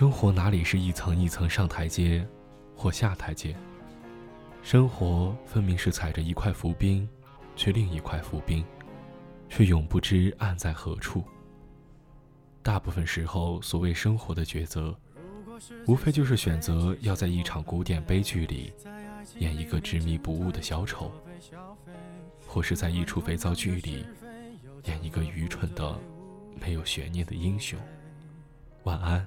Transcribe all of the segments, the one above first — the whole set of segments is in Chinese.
生活哪里是一层一层上台阶，或下台阶？生活分明是踩着一块浮冰，去另一块浮冰，却永不知岸在何处。大部分时候，所谓生活的抉择，无非就是选择要在一场古典悲剧里，演一个执迷不悟的小丑，或是在一出肥皂剧里，演一个愚蠢的、没有悬念的英雄。晚安。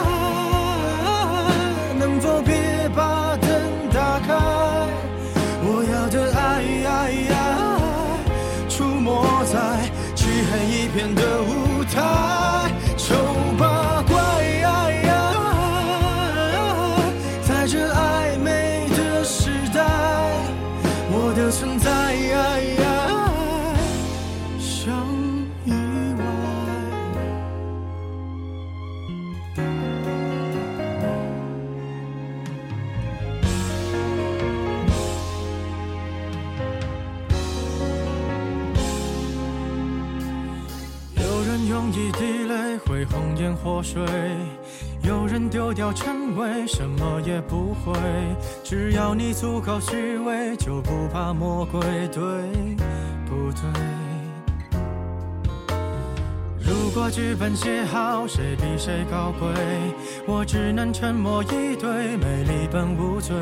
片的舞一滴泪会红颜祸水，有人丢掉称谓，什么也不会。只要你足够虚伪，就不怕魔鬼，对不对？如果剧本写好，谁比谁高贵？我只能沉默以对，美丽本无罪。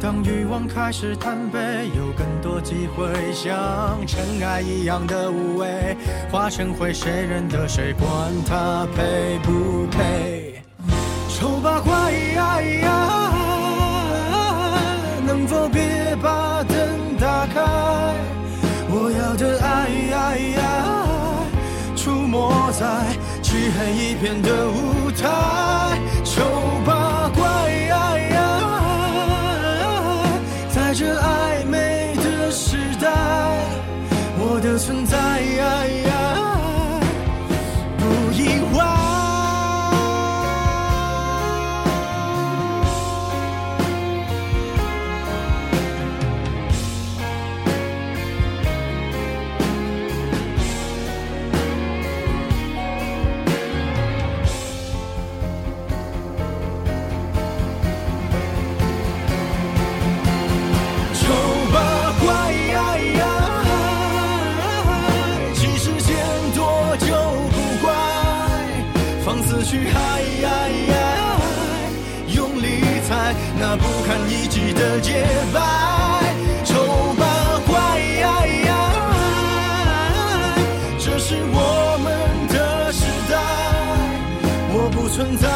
当欲望开始贪杯，有更多机会，像尘埃一样的无畏，化成灰，谁认得谁？管他配不配？丑八怪，能否别把灯打开？我要的爱。出没在漆黑一片的舞台，的存在。去嗨，用力踩那不堪一击的洁白，丑八怪，这是我们的时代，我不存在。